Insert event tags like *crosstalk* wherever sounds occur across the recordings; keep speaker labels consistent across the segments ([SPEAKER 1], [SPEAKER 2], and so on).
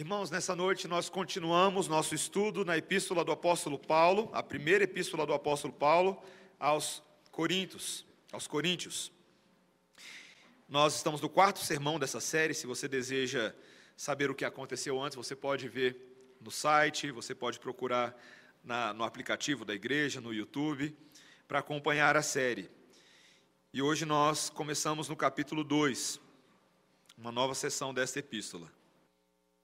[SPEAKER 1] Irmãos, nessa noite nós continuamos nosso estudo na epístola do apóstolo Paulo, a primeira epístola do apóstolo Paulo aos Coríntios, aos Coríntios. Nós estamos no quarto sermão dessa série, se você deseja saber o que aconteceu antes, você pode ver no site, você pode procurar na, no aplicativo da igreja, no YouTube, para acompanhar a série. E hoje nós começamos no capítulo 2, uma nova sessão desta epístola.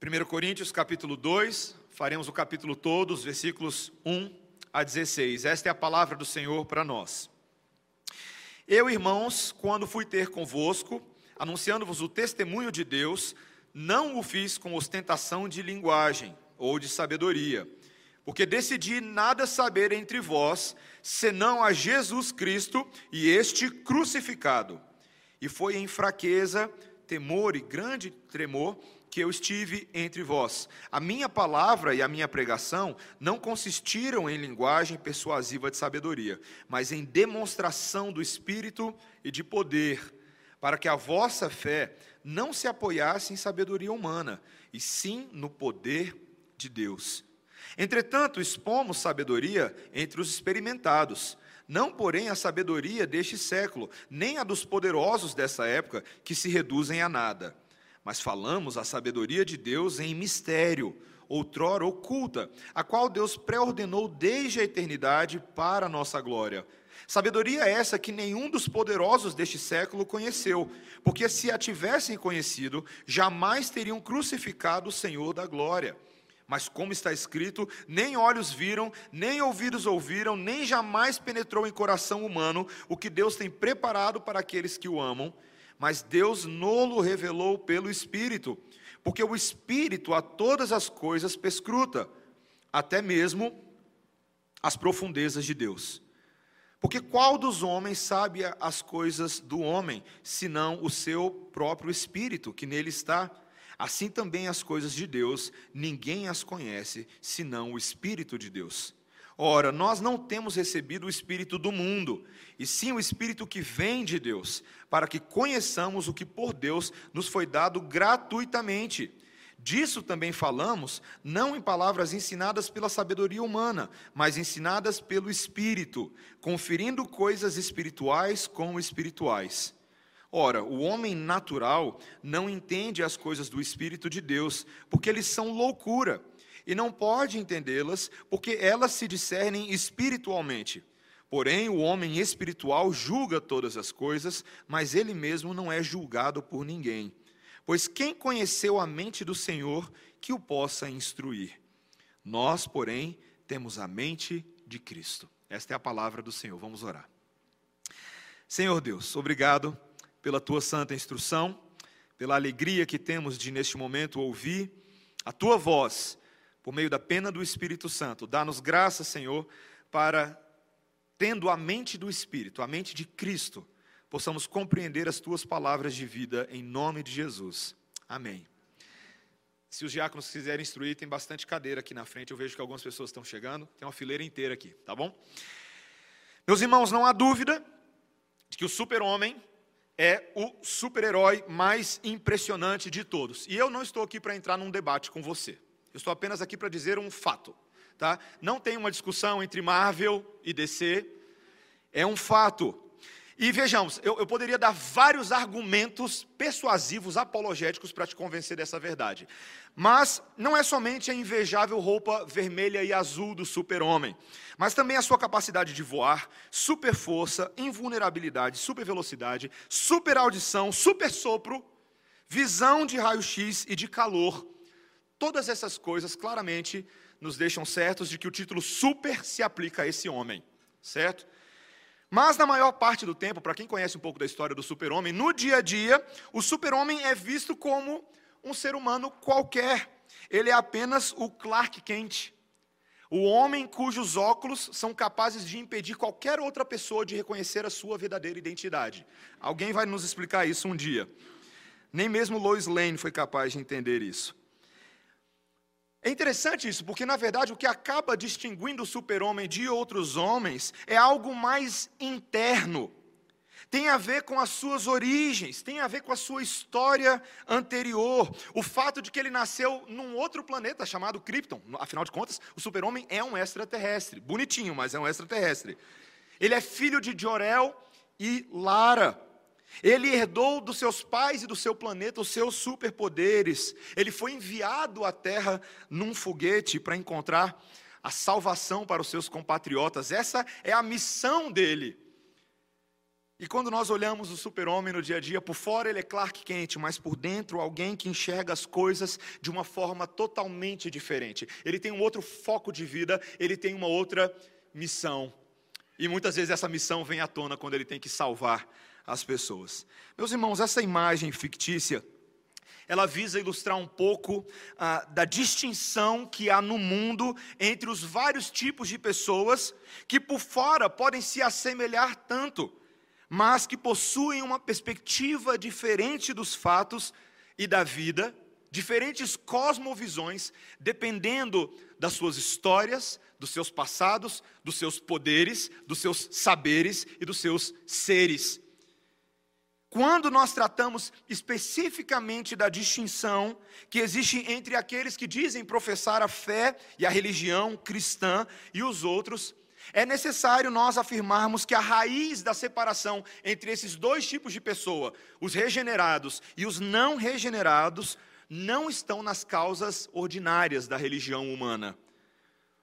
[SPEAKER 1] 1 Coríntios capítulo 2, faremos o capítulo todo, os versículos 1 a 16. Esta é a palavra do Senhor para nós. Eu, irmãos, quando fui ter convosco, anunciando-vos o testemunho de Deus, não o fiz com ostentação de linguagem ou de sabedoria, porque decidi nada saber entre vós, senão a Jesus Cristo e este crucificado. E foi em fraqueza, temor e grande tremor que eu estive entre vós. A minha palavra e a minha pregação não consistiram em linguagem persuasiva de sabedoria, mas em demonstração do Espírito e de poder, para que a vossa fé não se apoiasse em sabedoria humana, e sim no poder de Deus. Entretanto, expomos sabedoria entre os experimentados, não, porém, a sabedoria deste século, nem a dos poderosos dessa época, que se reduzem a nada mas falamos a sabedoria de Deus em mistério, outrora oculta, a qual Deus pré-ordenou desde a eternidade para a nossa glória. Sabedoria essa que nenhum dos poderosos deste século conheceu, porque se a tivessem conhecido, jamais teriam crucificado o Senhor da glória. Mas como está escrito, nem olhos viram, nem ouvidos ouviram, nem jamais penetrou em coração humano o que Deus tem preparado para aqueles que o amam mas Deus nolo revelou pelo Espírito, porque o Espírito a todas as coisas perscruta, até mesmo as profundezas de Deus. Porque qual dos homens sabe as coisas do homem, senão o seu próprio espírito que nele está? Assim também as coisas de Deus, ninguém as conhece, senão o espírito de Deus. Ora, nós não temos recebido o Espírito do mundo, e sim o Espírito que vem de Deus, para que conheçamos o que por Deus nos foi dado gratuitamente. Disso também falamos, não em palavras ensinadas pela sabedoria humana, mas ensinadas pelo Espírito, conferindo coisas espirituais com espirituais. Ora, o homem natural não entende as coisas do Espírito de Deus, porque eles são loucura e não pode entendê-las, porque elas se discernem espiritualmente. Porém, o homem espiritual julga todas as coisas, mas ele mesmo não é julgado por ninguém. Pois quem conheceu a mente do Senhor que o possa instruir? Nós, porém, temos a mente de Cristo. Esta é a palavra do Senhor. Vamos orar. Senhor Deus, obrigado pela tua santa instrução, pela alegria que temos de neste momento ouvir a tua voz por meio da pena do Espírito Santo. Dá-nos graça, Senhor, para, tendo a mente do Espírito, a mente de Cristo, possamos compreender as tuas palavras de vida em nome de Jesus. Amém. Se os diáconos quiserem instruir, tem bastante cadeira aqui na frente. Eu vejo que algumas pessoas estão chegando. Tem uma fileira inteira aqui, tá bom? Meus irmãos, não há dúvida de que o super-homem é o super-herói mais impressionante de todos. E eu não estou aqui para entrar num debate com você. Eu estou apenas aqui para dizer um fato. Tá? Não tem uma discussão entre Marvel e DC. É um fato. E vejamos, eu, eu, poderia dar vários argumentos persuasivos, apologéticos, para te convencer dessa verdade. Mas não é somente a invejável roupa vermelha e azul do super-homem, mas também a sua capacidade de voar, super força, invulnerabilidade, super velocidade, super audição, super sopro, visão de raio-x e de calor, Todas essas coisas claramente nos deixam certos de que o título super se aplica a esse homem, certo? Mas na maior parte do tempo, para quem conhece um pouco da história do super-homem, no dia a dia, o super-homem é visto como um ser humano qualquer. Ele é apenas o Clark Kent, o homem cujos óculos são capazes de impedir qualquer outra pessoa de reconhecer a sua verdadeira identidade. Alguém vai nos explicar isso um dia. Nem mesmo Lois Lane foi capaz de entender isso. É interessante isso, porque na verdade o que acaba distinguindo o super-homem de outros homens é algo mais interno. tem a ver com as suas origens, tem a ver com a sua história anterior. O fato de que ele nasceu num outro planeta chamado Krypton. Afinal de contas, o super-homem é um extraterrestre. Bonitinho, mas é um extraterrestre. Ele é filho de Jorel e Lara. Ele herdou dos seus pais e do seu planeta os seus superpoderes. Ele foi enviado à Terra num foguete para encontrar a salvação para os seus compatriotas. Essa é a missão dele. E quando nós olhamos o super-homem no dia a dia, por fora ele é Clark Kent, mas por dentro alguém que enxerga as coisas de uma forma totalmente diferente. Ele tem um outro foco de vida, ele tem uma outra missão. E muitas vezes essa missão vem à tona quando ele tem que salvar as pessoas. Meus irmãos, essa imagem fictícia, ela visa ilustrar um pouco ah, da distinção que há no mundo entre os vários tipos de pessoas que por fora podem se assemelhar tanto mas que possuem uma perspectiva diferente dos fatos e da vida, diferentes cosmovisões, dependendo das suas histórias, dos seus passados, dos seus poderes, dos seus saberes e dos seus seres. Quando nós tratamos especificamente da distinção que existe entre aqueles que dizem professar a fé e a religião cristã e os outros, é necessário nós afirmarmos que a raiz da separação entre esses dois tipos de pessoa, os regenerados e os não regenerados, não estão nas causas ordinárias da religião humana,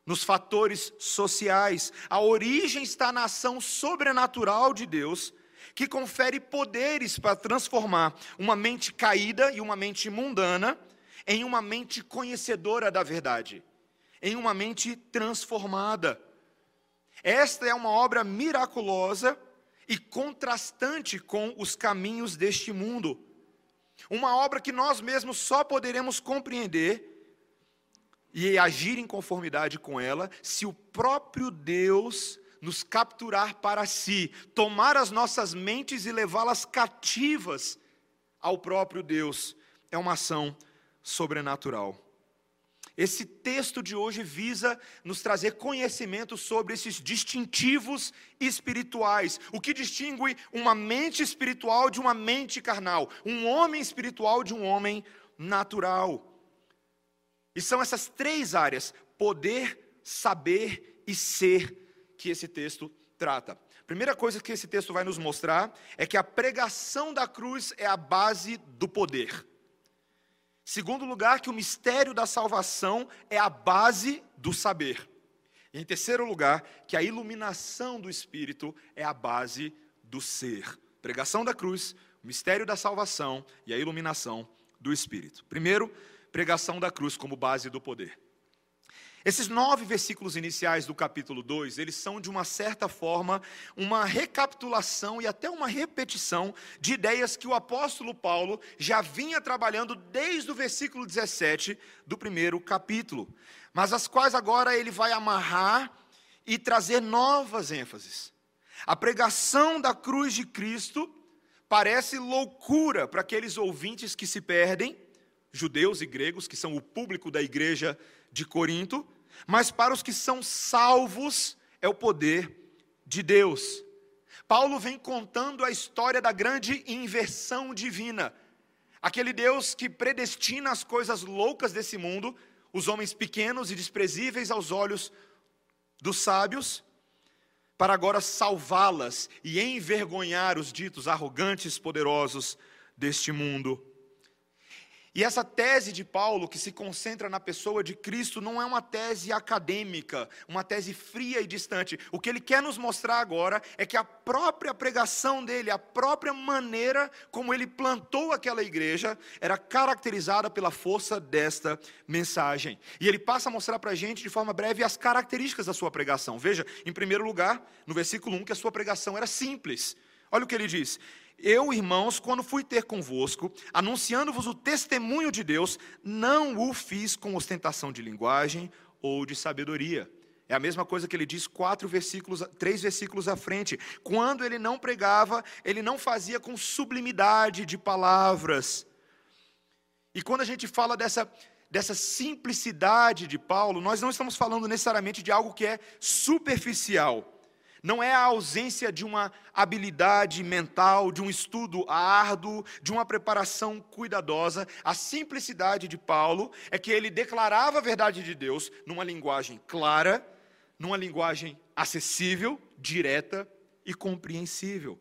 [SPEAKER 1] nos fatores sociais. A origem está na ação sobrenatural de Deus, que confere poderes para transformar uma mente caída e uma mente mundana em uma mente conhecedora da verdade, em uma mente transformada. Esta é uma obra miraculosa e contrastante com os caminhos deste mundo. Uma obra que nós mesmos só poderemos compreender e agir em conformidade com ela se o próprio Deus nos capturar para si, tomar as nossas mentes e levá-las cativas ao próprio Deus. É uma ação sobrenatural. Esse texto de hoje visa nos trazer conhecimento sobre esses distintivos espirituais, o que distingue uma mente espiritual de uma mente carnal, um homem espiritual de um homem natural. E são essas três áreas: poder, saber e ser, que esse texto trata. Primeira coisa que esse texto vai nos mostrar é que a pregação da cruz é a base do poder. Segundo lugar, que o mistério da salvação é a base do saber. E em terceiro lugar, que a iluminação do Espírito é a base do ser. Pregação da cruz, mistério da salvação e a iluminação do Espírito. Primeiro, pregação da cruz como base do poder. Esses nove versículos iniciais do capítulo 2, eles são de uma certa forma uma recapitulação e até uma repetição de ideias que o apóstolo Paulo já vinha trabalhando desde o versículo 17 do primeiro capítulo, mas as quais agora ele vai amarrar e trazer novas ênfases. A pregação da cruz de Cristo parece loucura para aqueles ouvintes que se perdem, judeus e gregos, que são o público da igreja de Corinto, mas para os que são salvos é o poder de Deus. Paulo vem contando a história da grande inversão divina. Aquele Deus que predestina as coisas loucas desse mundo, os homens pequenos e desprezíveis aos olhos dos sábios, para agora salvá-las e envergonhar os ditos arrogantes, poderosos deste mundo. E essa tese de Paulo, que se concentra na pessoa de Cristo, não é uma tese acadêmica, uma tese fria e distante. O que ele quer nos mostrar agora é que a própria pregação dele, a própria maneira como ele plantou aquela igreja, era caracterizada pela força desta mensagem. E ele passa a mostrar para a gente, de forma breve, as características da sua pregação. Veja, em primeiro lugar, no versículo 1, que a sua pregação era simples. Olha o que ele diz: eu, irmãos, quando fui ter convosco, anunciando-vos o testemunho de Deus, não o fiz com ostentação de linguagem ou de sabedoria. É a mesma coisa que ele diz quatro versículos, três versículos à frente. Quando ele não pregava, ele não fazia com sublimidade de palavras. E quando a gente fala dessa, dessa simplicidade de Paulo, nós não estamos falando necessariamente de algo que é superficial. Não é a ausência de uma habilidade mental, de um estudo árduo, de uma preparação cuidadosa. A simplicidade de Paulo é que ele declarava a verdade de Deus numa linguagem clara, numa linguagem acessível, direta e compreensível.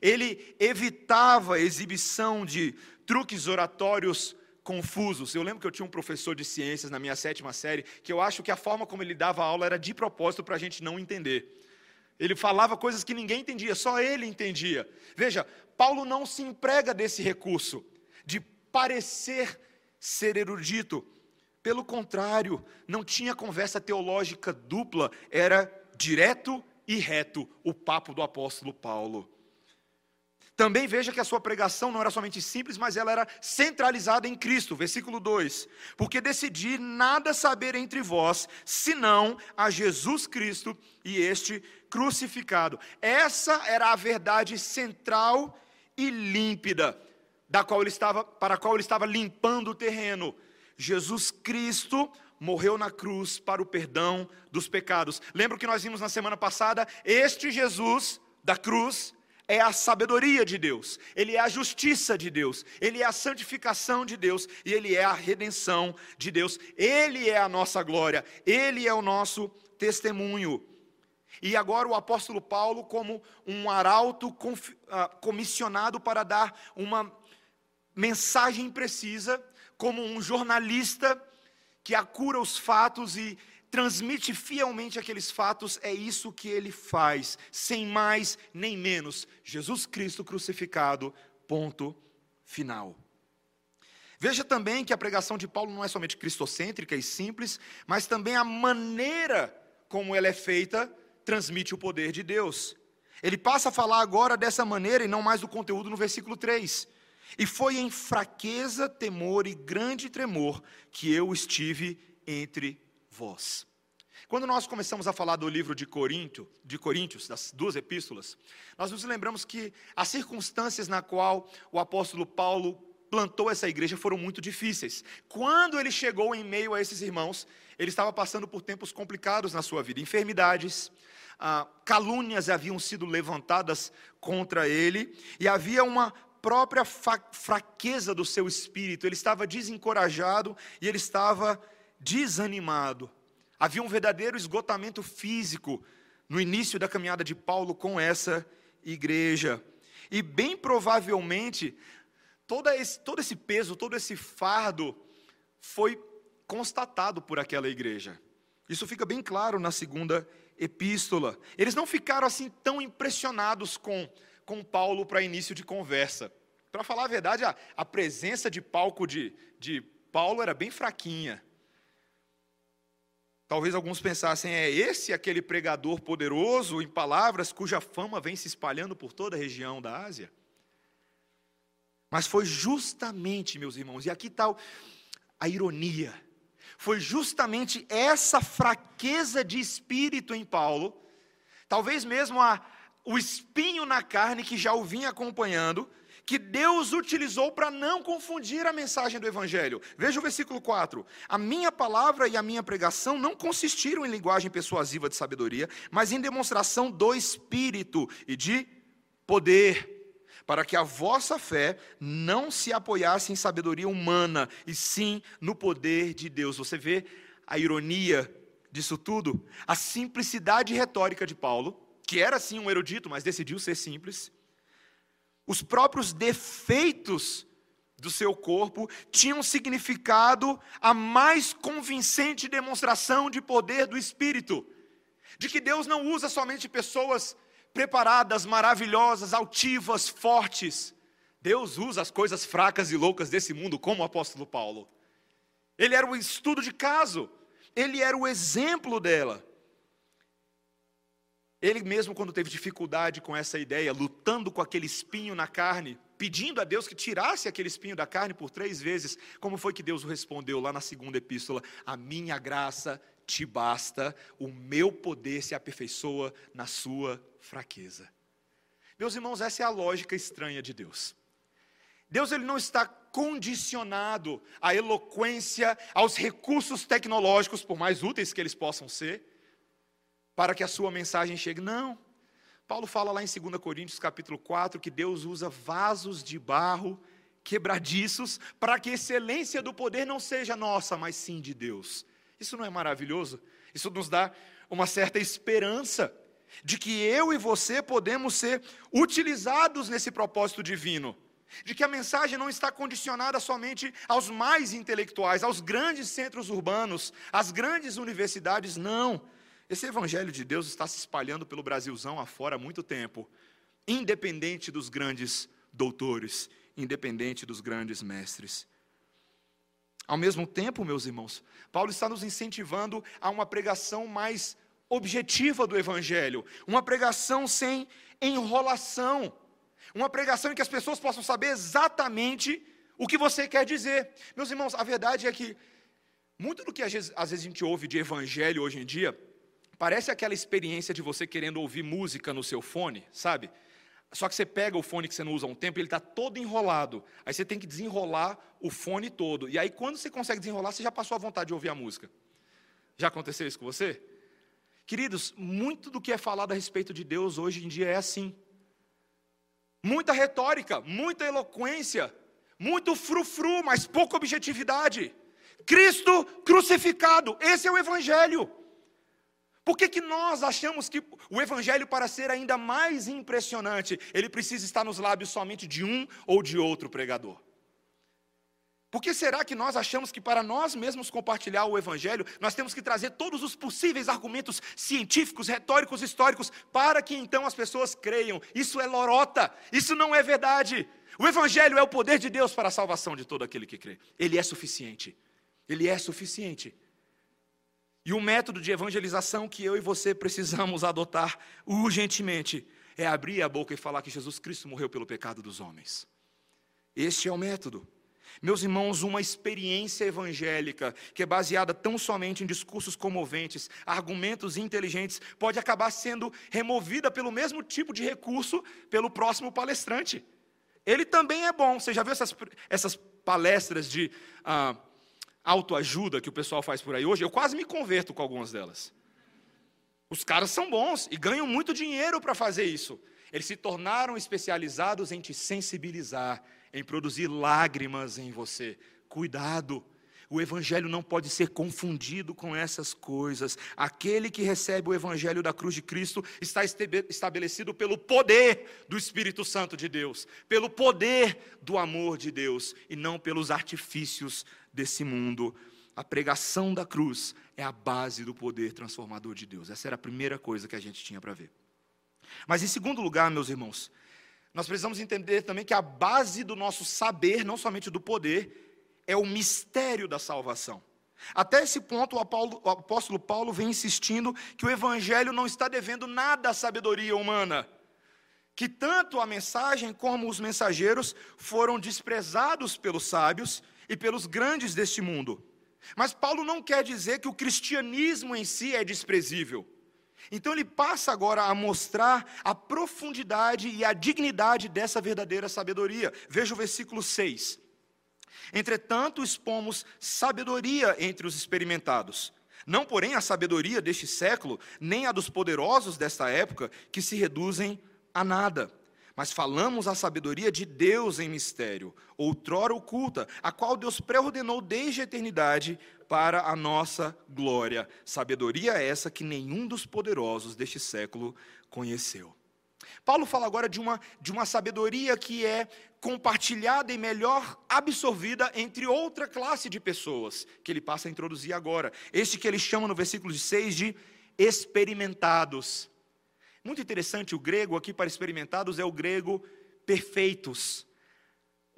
[SPEAKER 1] Ele evitava a exibição de truques oratórios confusos. Eu lembro que eu tinha um professor de ciências na minha sétima série, que eu acho que a forma como ele dava aula era de propósito para a gente não entender. Ele falava coisas que ninguém entendia, só ele entendia. Veja, Paulo não se emprega desse recurso de parecer ser erudito. Pelo contrário, não tinha conversa teológica dupla, era direto e reto o papo do apóstolo Paulo. Também veja que a sua pregação não era somente simples, mas ela era centralizada em Cristo. Versículo 2: Porque decidi nada saber entre vós, senão a Jesus Cristo e este crucificado. Essa era a verdade central e límpida, da qual ele estava, para a qual ele estava limpando o terreno. Jesus Cristo morreu na cruz para o perdão dos pecados. Lembra que nós vimos na semana passada? Este Jesus da cruz é a sabedoria de Deus, ele é a justiça de Deus, ele é a santificação de Deus e ele é a redenção de Deus. Ele é a nossa glória, ele é o nosso testemunho. E agora o apóstolo Paulo, como um arauto ah, comissionado para dar uma mensagem precisa, como um jornalista que acura os fatos e transmite fielmente aqueles fatos, é isso que ele faz, sem mais nem menos. Jesus Cristo crucificado, ponto final. Veja também que a pregação de Paulo não é somente cristocêntrica e simples, mas também a maneira como ela é feita transmite o poder de Deus. Ele passa a falar agora dessa maneira e não mais do conteúdo no versículo 3. E foi em fraqueza, temor e grande tremor que eu estive entre vós. Quando nós começamos a falar do livro de de Coríntios, das duas epístolas, nós nos lembramos que as circunstâncias na qual o apóstolo Paulo plantou essa igreja foram muito difíceis. Quando ele chegou em meio a esses irmãos, ele estava passando por tempos complicados na sua vida, enfermidades, ah, calúnias haviam sido levantadas contra ele e havia uma própria fraqueza do seu espírito. Ele estava desencorajado e ele estava desanimado. Havia um verdadeiro esgotamento físico no início da caminhada de Paulo com essa igreja. E bem provavelmente, todo esse, todo esse peso, todo esse fardo foi constatado por aquela igreja. Isso fica bem claro na segunda epístola. Eles não ficaram assim tão impressionados com, com Paulo para início de conversa. Para falar a verdade, a, a presença de palco de, de Paulo era bem fraquinha. Talvez alguns pensassem, é esse aquele pregador poderoso em palavras cuja fama vem se espalhando por toda a região da Ásia? Mas foi justamente, meus irmãos, e aqui está a ironia, foi justamente essa fraqueza de espírito em Paulo, talvez mesmo a, o espinho na carne que já o vinha acompanhando, que Deus utilizou para não confundir a mensagem do Evangelho. Veja o versículo 4. A minha palavra e a minha pregação não consistiram em linguagem persuasiva de sabedoria, mas em demonstração do Espírito e de poder, para que a vossa fé não se apoiasse em sabedoria humana, e sim no poder de Deus. Você vê a ironia disso tudo? A simplicidade retórica de Paulo, que era sim um erudito, mas decidiu ser simples os próprios defeitos do seu corpo tinham significado a mais convincente demonstração de poder do Espírito, de que Deus não usa somente pessoas preparadas, maravilhosas, altivas, fortes. Deus usa as coisas fracas e loucas desse mundo, como o apóstolo Paulo. Ele era o estudo de caso, ele era o exemplo dela. Ele mesmo, quando teve dificuldade com essa ideia, lutando com aquele espinho na carne, pedindo a Deus que tirasse aquele espinho da carne por três vezes, como foi que Deus o respondeu lá na segunda epístola? A minha graça te basta, o meu poder se aperfeiçoa na sua fraqueza. Meus irmãos, essa é a lógica estranha de Deus. Deus ele não está condicionado à eloquência, aos recursos tecnológicos, por mais úteis que eles possam ser para que a sua mensagem chegue. Não. Paulo fala lá em 2 Coríntios capítulo 4 que Deus usa vasos de barro quebradiços para que a excelência do poder não seja nossa, mas sim de Deus. Isso não é maravilhoso? Isso nos dá uma certa esperança de que eu e você podemos ser utilizados nesse propósito divino. De que a mensagem não está condicionada somente aos mais intelectuais, aos grandes centros urbanos, às grandes universidades, não. Esse evangelho de Deus está se espalhando pelo Brasilzão afora há muito tempo, independente dos grandes doutores, independente dos grandes mestres. Ao mesmo tempo, meus irmãos, Paulo está nos incentivando a uma pregação mais objetiva do Evangelho, uma pregação sem enrolação, uma pregação em que as pessoas possam saber exatamente o que você quer dizer. Meus irmãos, a verdade é que muito do que às vezes, às vezes a gente ouve de Evangelho hoje em dia, parece aquela experiência de você querendo ouvir música no seu fone, sabe? Só que você pega o fone que você não usa há um tempo, ele está todo enrolado. Aí você tem que desenrolar o fone todo. E aí, quando você consegue desenrolar, você já passou a vontade de ouvir a música. Já aconteceu isso com você? Queridos, muito do que é falado a respeito de Deus hoje em dia é assim. Muita retórica, muita eloquência, muito frufru, mas pouca objetividade. Cristo crucificado, esse é o Evangelho. Por que, que nós achamos que o Evangelho, para ser ainda mais impressionante, ele precisa estar nos lábios somente de um ou de outro pregador? Por que será que nós achamos que para nós mesmos compartilhar o Evangelho, nós temos que trazer todos os possíveis argumentos científicos, retóricos, históricos, para que então as pessoas creiam? Isso é lorota, isso não é verdade. O Evangelho é o poder de Deus para a salvação de todo aquele que crê. Ele é suficiente. Ele é suficiente. E o método de evangelização que eu e você precisamos adotar urgentemente é abrir a boca e falar que Jesus Cristo morreu pelo pecado dos homens. Este é o método. Meus irmãos, uma experiência evangélica que é baseada tão somente em discursos comoventes, argumentos inteligentes, pode acabar sendo removida pelo mesmo tipo de recurso pelo próximo palestrante. Ele também é bom. Você já viu essas, essas palestras de ah, autoajuda que o pessoal faz por aí hoje? Eu quase me converto com algumas delas. Os caras são bons e ganham muito dinheiro para fazer isso. Eles se tornaram especializados em te sensibilizar, em produzir lágrimas em você. Cuidado. O Evangelho não pode ser confundido com essas coisas. Aquele que recebe o Evangelho da cruz de Cristo está estabelecido pelo poder do Espírito Santo de Deus, pelo poder do amor de Deus e não pelos artifícios desse mundo. A pregação da cruz é a base do poder transformador de Deus. Essa era a primeira coisa que a gente tinha para ver. Mas, em segundo lugar, meus irmãos, nós precisamos entender também que a base do nosso saber, não somente do poder, é o mistério da salvação. Até esse ponto, o, apóstolo Paulo vem insistindo que o evangelho não está devendo nada à sabedoria humana. Que tanto a mensagem como os mensageiros foram desprezados pelos sábios e pelos grandes deste mundo. Mas Paulo não quer dizer que o cristianismo em si é desprezível. Então ele passa agora a mostrar a profundidade e a dignidade dessa verdadeira sabedoria. Veja o versículo 6. Entretanto, expomos sabedoria entre os experimentados. Não, porém, a sabedoria deste século, nem a dos poderosos desta época, que se reduzem a nada. Mas falamos a sabedoria de Deus em mistério, outrora oculta, a qual Deus pré-ordenou desde a eternidade para a nossa glória. Sabedoria essa que nenhum dos poderosos deste século conheceu. Paulo fala agora de uma, de uma sabedoria que é compartilhada e melhor absorvida entre outra classe de pessoas, que ele passa a introduzir agora. Este que ele chama no versículo 6 de experimentados. Muito interessante, o grego aqui para experimentados é o grego perfeitos.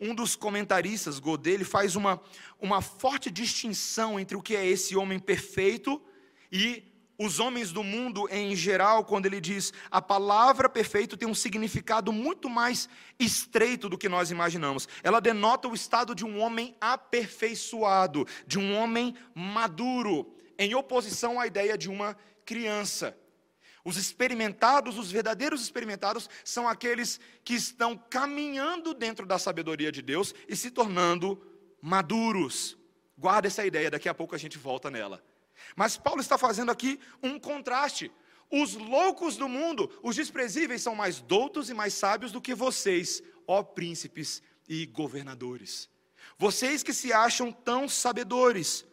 [SPEAKER 1] Um dos comentaristas, Godet, faz uma, uma forte distinção entre o que é esse homem perfeito e os homens do mundo em geral, quando ele diz a palavra perfeito tem um significado muito mais estreito do que nós imaginamos. Ela denota o estado de um homem aperfeiçoado, de um homem maduro, em oposição à ideia de uma criança. Os experimentados, os verdadeiros experimentados, são aqueles que estão caminhando dentro da sabedoria de Deus e se tornando maduros. Guarda essa ideia, daqui a pouco a gente volta nela. Mas Paulo está fazendo aqui um contraste. Os loucos do mundo, os desprezíveis, são mais doutos e mais sábios do que vocês, ó príncipes e governadores. Vocês que se acham tão sabedores,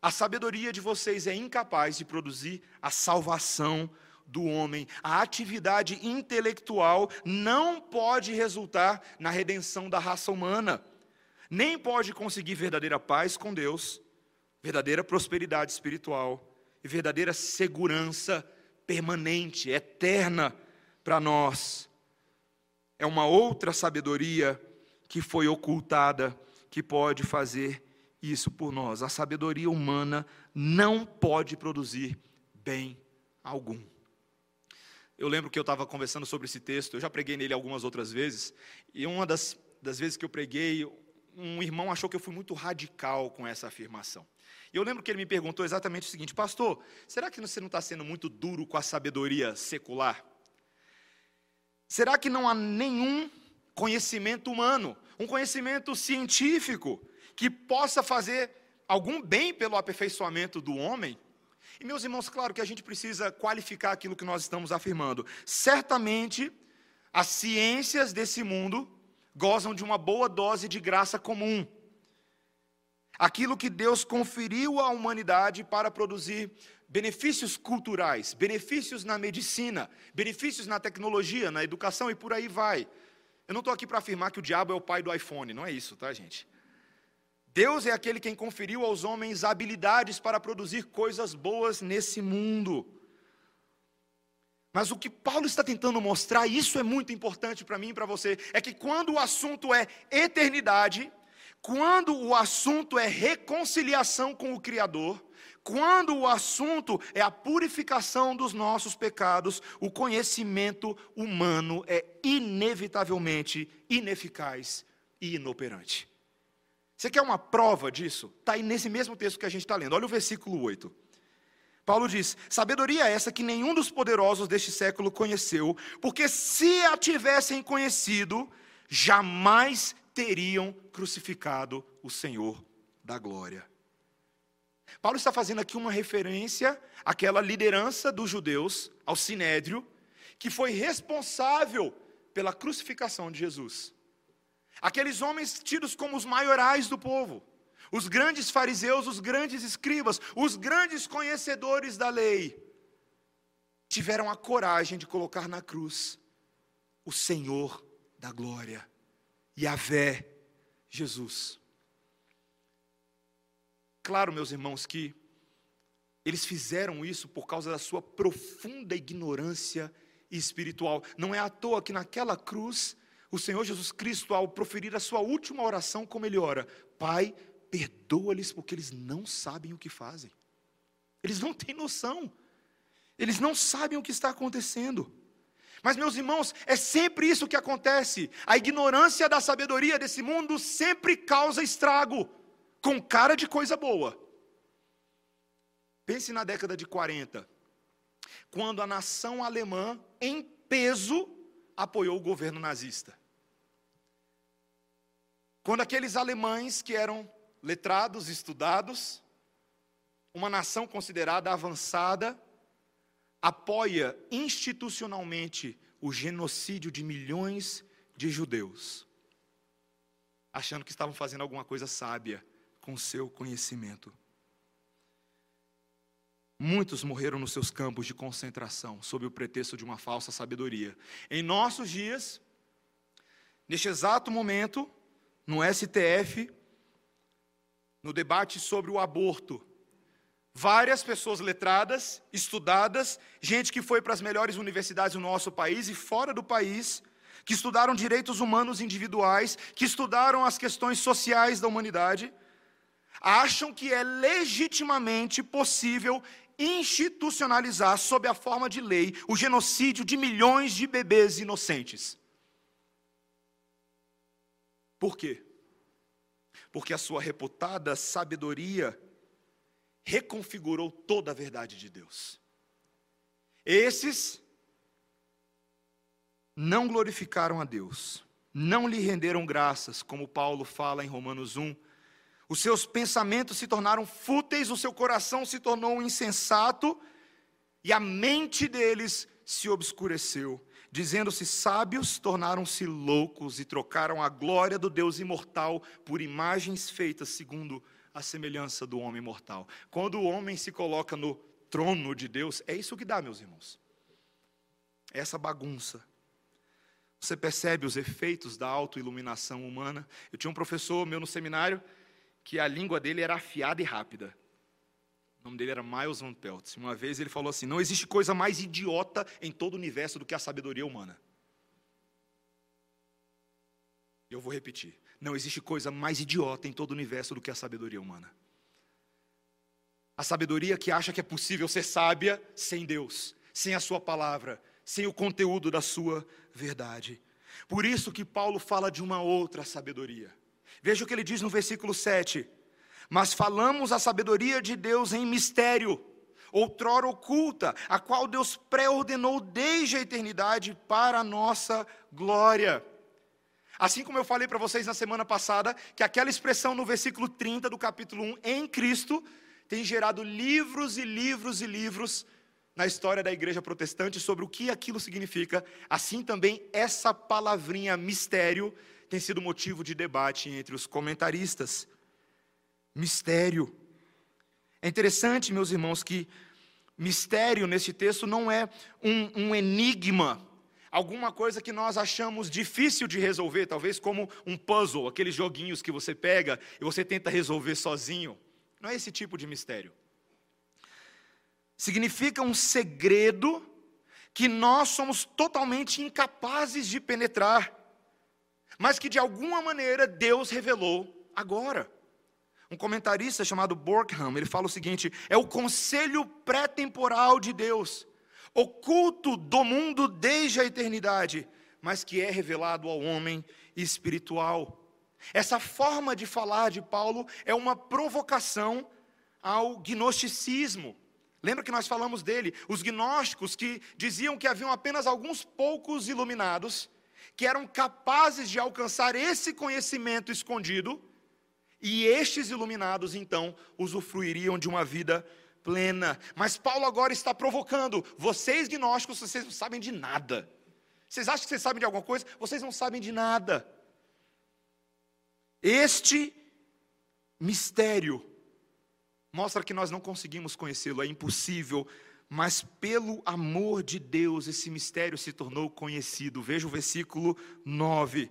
[SPEAKER 1] a sabedoria de vocês é incapaz de produzir a salvação do homem. A atividade intelectual não pode resultar na redenção da raça humana, nem pode conseguir verdadeira paz com Deus, verdadeira prosperidade espiritual e verdadeira segurança permanente, eterna para nós. É uma outra sabedoria que foi ocultada que pode fazer isso por nós. A sabedoria humana não pode produzir bem algum. Eu lembro que eu estava conversando sobre esse texto, eu já preguei nele algumas outras vezes, e uma das, das vezes que eu preguei, um irmão achou que eu fui muito radical com essa afirmação. E eu lembro que ele me perguntou exatamente o seguinte: Pastor, será que você não está sendo muito duro com a sabedoria secular? Será que não há nenhum conhecimento humano, um conhecimento científico, que possa fazer algum bem pelo aperfeiçoamento do homem? E, meus irmãos, claro que a gente precisa qualificar aquilo que nós estamos afirmando. Certamente, as ciências desse mundo gozam de uma boa dose de graça comum aquilo que Deus conferiu à humanidade para produzir benefícios culturais, benefícios na medicina, benefícios na tecnologia, na educação e por aí vai. Eu não estou aqui para afirmar que o diabo é o pai do iPhone, não é isso, tá, gente? Deus é aquele quem conferiu aos homens habilidades para produzir coisas boas nesse mundo. Mas o que Paulo está tentando mostrar, isso é muito importante para mim e para você, é que quando o assunto é eternidade, quando o assunto é reconciliação com o Criador, quando o assunto é a purificação dos nossos pecados, o conhecimento humano é inevitavelmente ineficaz e inoperante. Você quer uma prova disso? Está aí nesse mesmo texto que a gente está lendo. Olha o versículo 8. Paulo diz: Sabedoria essa que nenhum dos poderosos deste século conheceu, porque se a tivessem conhecido, jamais teriam crucificado o Senhor da glória. Paulo está fazendo aqui uma referência àquela liderança dos judeus, ao sinédrio, que foi responsável pela crucificação de Jesus. Aqueles homens tidos como os maiorais do povo, os grandes fariseus, os grandes escribas, os grandes conhecedores da lei, tiveram a coragem de colocar na cruz o Senhor da glória. Yahvé, Jesus. Claro, meus irmãos, que eles fizeram isso por causa da sua profunda ignorância espiritual. Não é à toa que naquela cruz, o Senhor Jesus Cristo, ao proferir a sua última oração, como ele ora: Pai, perdoa-lhes porque eles não sabem o que fazem. Eles não têm noção. Eles não sabem o que está acontecendo. Mas, meus irmãos, é sempre isso que acontece. A ignorância da sabedoria desse mundo sempre causa estrago, com cara de coisa boa. Pense na década de 40, quando a nação alemã, em peso, apoiou o governo nazista. Quando aqueles alemães que eram letrados, estudados, uma nação considerada avançada, apoia institucionalmente o genocídio de milhões de judeus, achando que estavam fazendo alguma coisa sábia com seu conhecimento. Muitos morreram nos seus campos de concentração sob o pretexto de uma falsa sabedoria. Em nossos dias, neste exato momento, no STF, no debate sobre o aborto, Várias pessoas letradas, estudadas, gente que foi para as melhores universidades do nosso país e fora do país, que estudaram direitos humanos individuais, que estudaram as questões sociais da humanidade, acham que é legitimamente possível institucionalizar, sob a forma de lei, o genocídio de milhões de bebês inocentes. Por quê? Porque a sua reputada sabedoria reconfigurou toda a verdade de Deus. Esses não glorificaram a Deus, não lhe renderam graças, como Paulo fala em Romanos 1. Os seus pensamentos se tornaram fúteis, o seu coração se tornou insensato, e a mente deles se obscureceu. Dizendo-se sábios, tornaram-se loucos e trocaram a glória do Deus imortal por imagens feitas segundo semelhança do homem mortal. Quando o homem se coloca no trono de Deus, é isso que dá, meus irmãos. É essa bagunça. Você percebe os efeitos da autoiluminação humana. Eu tinha um professor meu no seminário que a língua dele era afiada e rápida. O nome dele era Miles Van Pelt. Uma vez ele falou assim: Não existe coisa mais idiota em todo o universo do que a sabedoria humana. Eu vou repetir: Não existe coisa mais idiota em todo o universo do que a sabedoria humana. A sabedoria que acha que é possível ser sábia sem Deus, sem a Sua palavra, sem o conteúdo da Sua verdade. Por isso que Paulo fala de uma outra sabedoria. Veja o que ele diz no versículo 7 mas falamos a sabedoria de Deus em mistério, outrora oculta, a qual Deus pré-ordenou desde a eternidade para a nossa glória. Assim como eu falei para vocês na semana passada, que aquela expressão no versículo 30 do capítulo 1, em Cristo, tem gerado livros e livros e livros na história da igreja protestante sobre o que aquilo significa. Assim também essa palavrinha mistério tem sido motivo de debate entre os comentaristas mistério. É interessante, meus irmãos, que mistério nesse texto não é um, um enigma, alguma coisa que nós achamos difícil de resolver, talvez como um puzzle, aqueles joguinhos que você pega e você tenta resolver sozinho. Não é esse tipo de mistério. Significa um segredo que nós somos totalmente incapazes de penetrar, mas que de alguma maneira Deus revelou agora. Um comentarista chamado Borkham, ele fala o seguinte: é o conselho pré-temporal de Deus, oculto do mundo desde a eternidade, mas que é revelado ao homem espiritual. Essa forma de falar de Paulo é uma provocação ao gnosticismo. Lembra que nós falamos dele? Os gnósticos que diziam que haviam apenas alguns poucos iluminados que eram capazes de alcançar esse conhecimento escondido e estes iluminados, então, usufruiriam de uma vida plena. Mas Paulo agora está provocando: vocês gnósticos, vocês não sabem de nada. Vocês acham que vocês sabem de alguma coisa? Vocês não sabem de nada. Este mistério mostra que nós não conseguimos conhecê-lo, é impossível, mas pelo amor de Deus esse mistério se tornou conhecido. Veja o versículo 9.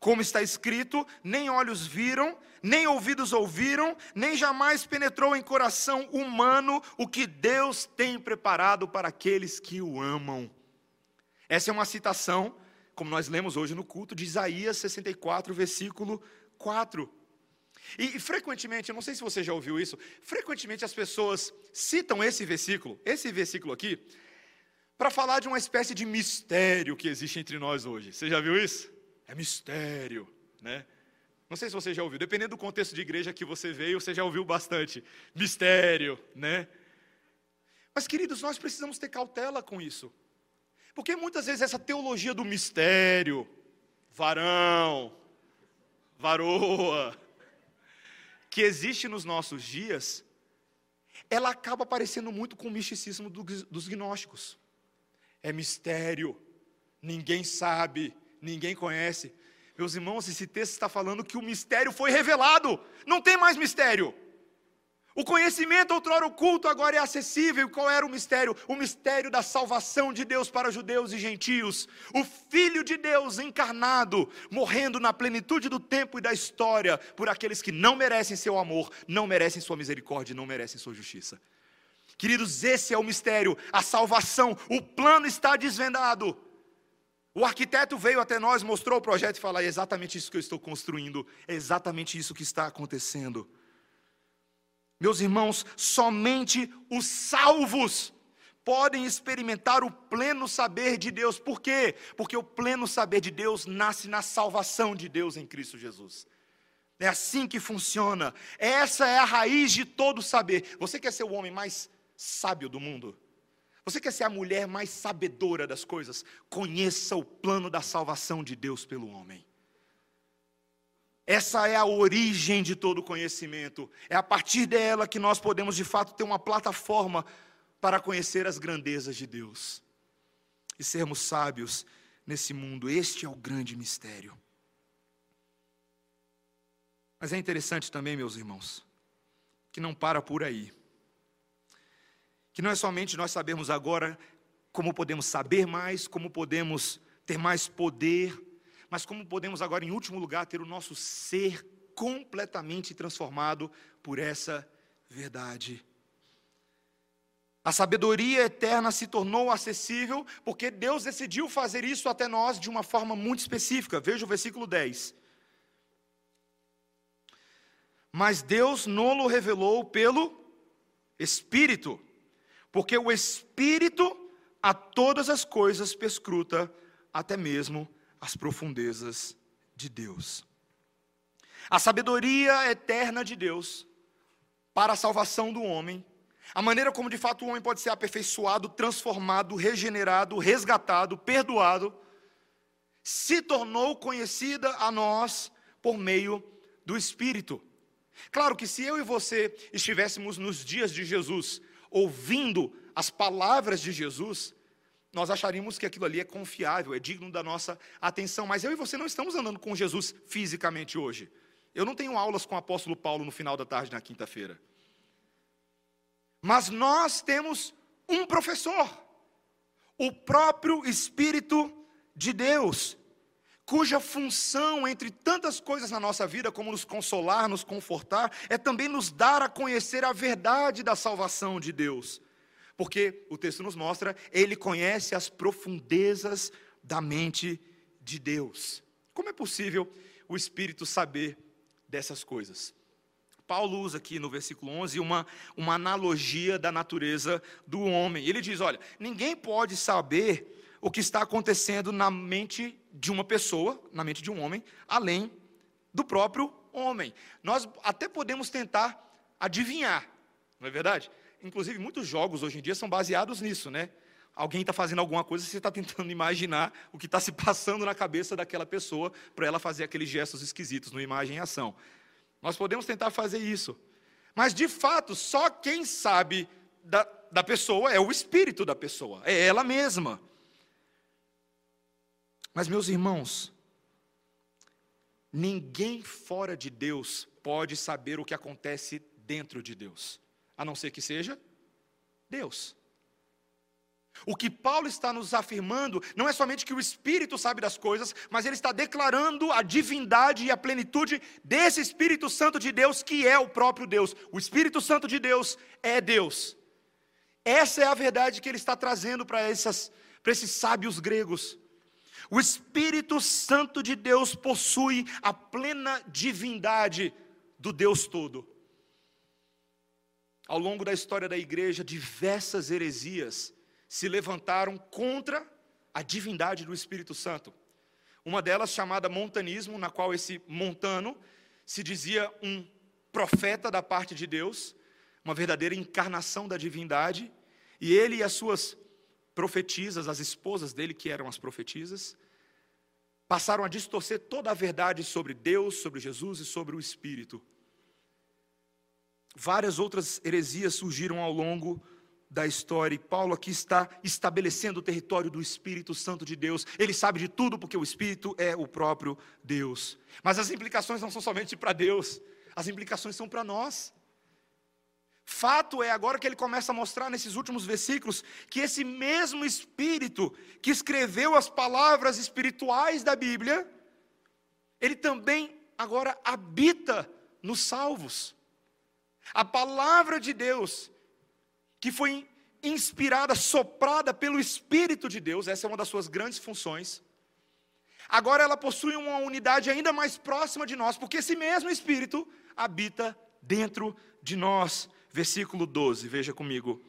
[SPEAKER 1] Como está escrito: nem olhos viram, nem ouvidos ouviram, nem jamais penetrou em coração humano o que Deus tem preparado para aqueles que o amam. Essa é uma citação, como nós lemos hoje no culto, de Isaías 64, versículo 4. E, e frequentemente, eu não sei se você já ouviu isso, frequentemente as pessoas citam esse versículo, esse versículo aqui, para falar de uma espécie de mistério que existe entre nós hoje. Você já viu isso? É mistério, né? Não sei se você já ouviu, dependendo do contexto de igreja que você veio, você já ouviu bastante. Mistério, né? Mas, queridos, nós precisamos ter cautela com isso. Porque muitas vezes essa teologia do mistério, varão, varoa, que existe nos nossos dias, ela acaba parecendo muito com o misticismo dos gnósticos. É mistério, ninguém sabe, ninguém conhece. Meus irmãos, esse texto está falando que o mistério foi revelado, não tem mais mistério. O conhecimento outrora oculto agora é acessível. Qual era o mistério? O mistério da salvação de Deus para judeus e gentios. O Filho de Deus encarnado, morrendo na plenitude do tempo e da história por aqueles que não merecem seu amor, não merecem sua misericórdia, não merecem sua justiça. Queridos, esse é o mistério, a salvação, o plano está desvendado. O arquiteto veio até nós, mostrou o projeto e falou: é exatamente isso que eu estou construindo, é exatamente isso que está acontecendo. Meus irmãos, somente os salvos podem experimentar o pleno saber de Deus. Por quê? Porque o pleno saber de Deus nasce na salvação de Deus em Cristo Jesus. É assim que funciona. Essa é a raiz de todo saber. Você quer ser o homem mais sábio do mundo? Você quer ser a mulher mais sabedora das coisas? Conheça o plano da salvação de Deus pelo homem. Essa é a origem de todo conhecimento. É a partir dela que nós podemos de fato ter uma plataforma para conhecer as grandezas de Deus e sermos sábios nesse mundo. Este é o grande mistério. Mas é interessante também, meus irmãos, que não para por aí. Que não é somente nós sabermos agora como podemos saber mais, como podemos ter mais poder, mas como podemos agora, em último lugar, ter o nosso ser completamente transformado por essa verdade. A sabedoria eterna se tornou acessível porque Deus decidiu fazer isso até nós de uma forma muito específica. Veja o versículo 10. Mas Deus não o revelou pelo Espírito, porque o Espírito a todas as coisas perscruta, até mesmo as profundezas de Deus. A sabedoria eterna de Deus para a salvação do homem, a maneira como de fato o homem pode ser aperfeiçoado, transformado, regenerado, resgatado, perdoado, se tornou conhecida a nós por meio do Espírito. Claro que se eu e você estivéssemos nos dias de Jesus, ouvindo as palavras de Jesus, nós acharíamos que aquilo ali é confiável, é digno da nossa atenção. Mas eu e você não estamos andando com Jesus fisicamente hoje. Eu não tenho aulas com o apóstolo Paulo no final da tarde na quinta-feira. Mas nós temos um professor, o próprio Espírito de Deus, cuja função, entre tantas coisas na nossa vida, como nos consolar, nos confortar, é também nos dar a conhecer a verdade da salvação de Deus. Porque o texto nos mostra, ele conhece as profundezas da mente de Deus. Como é possível o Espírito saber dessas coisas? Paulo usa aqui no versículo 11 uma, uma analogia da natureza do homem. Ele diz: olha, ninguém pode saber o que está acontecendo na mente de uma pessoa, na mente de um homem, além do próprio homem. Nós até podemos tentar adivinhar, não é verdade? Inclusive, muitos jogos hoje em dia são baseados nisso, né? Alguém está fazendo alguma coisa, você está tentando *laughs* imaginar o que está se passando na cabeça daquela pessoa para ela fazer aqueles gestos esquisitos no imagem e ação. Nós podemos tentar fazer isso. Mas, de fato, só quem sabe da, da pessoa é o espírito da pessoa, é ela mesma. Mas, meus irmãos, ninguém fora de Deus pode saber o que acontece dentro de Deus, a não ser que seja Deus. O que Paulo está nos afirmando não é somente que o Espírito sabe das coisas, mas ele está declarando a divindade e a plenitude desse Espírito Santo de Deus, que é o próprio Deus. O Espírito Santo de Deus é Deus. Essa é a verdade que ele está trazendo para, essas, para esses sábios gregos. O Espírito Santo de Deus possui a plena divindade do Deus todo. Ao longo da história da igreja, diversas heresias se levantaram contra a divindade do Espírito Santo. Uma delas chamada montanismo, na qual esse montano se dizia um profeta da parte de Deus, uma verdadeira encarnação da divindade, e ele e as suas profetisas, as esposas dele, que eram as profetisas, passaram a distorcer toda a verdade sobre Deus, sobre Jesus e sobre o Espírito. Várias outras heresias surgiram ao longo da história, e Paulo aqui está estabelecendo o território do Espírito Santo de Deus. Ele sabe de tudo porque o Espírito é o próprio Deus. Mas as implicações não são somente para Deus, as implicações são para nós. Fato é agora que ele começa a mostrar nesses últimos versículos que esse mesmo Espírito que escreveu as palavras espirituais da Bíblia, ele também agora habita nos salvos. A palavra de Deus, que foi inspirada, soprada pelo Espírito de Deus, essa é uma das suas grandes funções. Agora ela possui uma unidade ainda mais próxima de nós, porque esse mesmo Espírito habita dentro de nós versículo 12, veja comigo.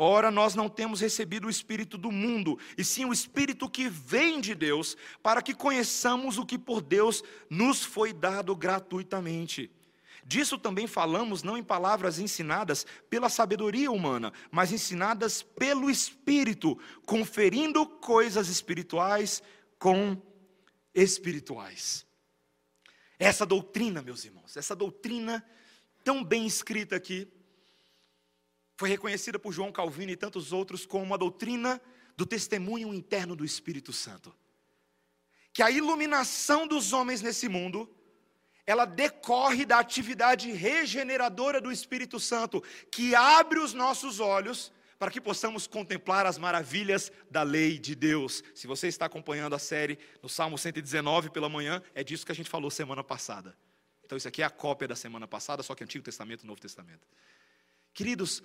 [SPEAKER 1] Ora, nós não temos recebido o Espírito do mundo, e sim o Espírito que vem de Deus, para que conheçamos o que por Deus nos foi dado gratuitamente. Disso também falamos não em palavras ensinadas pela sabedoria humana, mas ensinadas pelo Espírito, conferindo coisas espirituais com espirituais. Essa doutrina, meus irmãos, essa doutrina tão bem escrita aqui, foi reconhecida por João Calvino e tantos outros como uma doutrina do testemunho interno do Espírito Santo. Que a iluminação dos homens nesse mundo, ela decorre da atividade regeneradora do Espírito Santo, que abre os nossos olhos para que possamos contemplar as maravilhas da lei de Deus. Se você está acompanhando a série no Salmo 119 pela manhã, é disso que a gente falou semana passada. Então, isso aqui é a cópia da semana passada, só que Antigo Testamento e Novo Testamento. Queridos,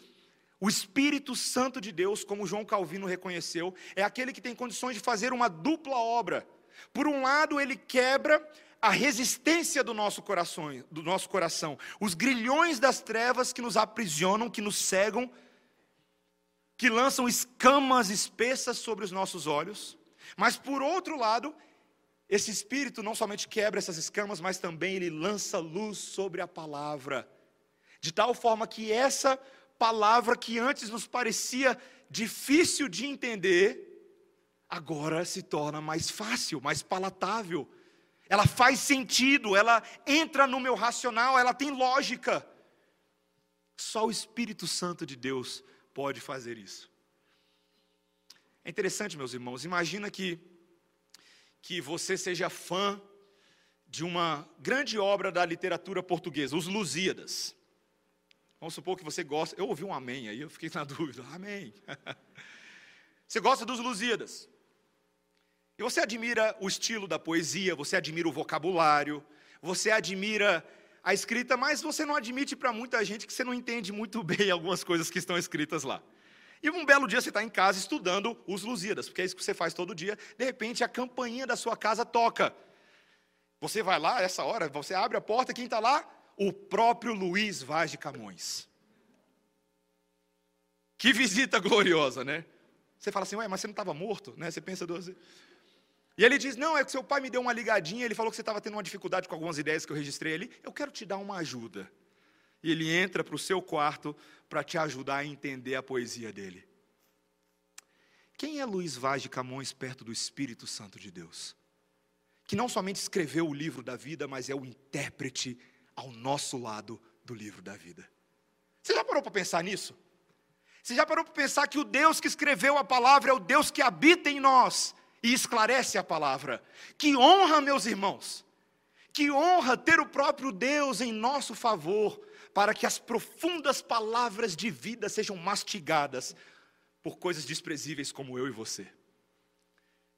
[SPEAKER 1] o Espírito Santo de Deus, como João Calvino reconheceu, é aquele que tem condições de fazer uma dupla obra. Por um lado, ele quebra a resistência do nosso coração, do nosso coração, os grilhões das trevas que nos aprisionam, que nos cegam, que lançam escamas espessas sobre os nossos olhos, mas por outro lado, esse espírito não somente quebra essas escamas, mas também ele lança luz sobre a palavra, de tal forma que essa palavra que antes nos parecia difícil de entender, agora se torna mais fácil, mais palatável. Ela faz sentido, ela entra no meu racional, ela tem lógica. Só o Espírito Santo de Deus pode fazer isso. É interessante, meus irmãos, imagina que, que você seja fã de uma grande obra da literatura portuguesa, Os Lusíadas. Vamos supor que você gosta. Eu ouvi um amém aí, eu fiquei *laughs* na dúvida. Amém. *laughs* Você gosta dos Lusíadas. E você admira o estilo da poesia, você admira o vocabulário, você admira a escrita, mas você não admite para muita gente que você não entende muito *laughs* bem algumas coisas que estão escritas lá. E um belo dia você está em casa estudando os Lusíadas, porque é isso que você faz todo dia. De repente a campainha da sua casa toca. Você vai lá, essa hora, você abre a porta, quem está lá? O próprio Luiz Vaz de Camões. Que visita gloriosa, né? Você fala assim, ué, mas você não estava morto? Né? Você pensa duas vezes. E ele diz: Não, é que seu pai me deu uma ligadinha, ele falou que você estava tendo uma dificuldade com algumas ideias que eu registrei ali, eu quero te dar uma ajuda. E ele entra para o seu quarto para te ajudar a entender a poesia dele. Quem é Luiz Vaz de Camões perto do Espírito Santo de Deus? Que não somente escreveu o livro da vida, mas é o intérprete ao nosso lado do livro da vida. Você já parou para pensar nisso? Você já parou para pensar que o Deus que escreveu a palavra é o Deus que habita em nós? e esclarece a palavra. Que honra, meus irmãos, que honra ter o próprio Deus em nosso favor, para que as profundas palavras de vida sejam mastigadas por coisas desprezíveis como eu e você.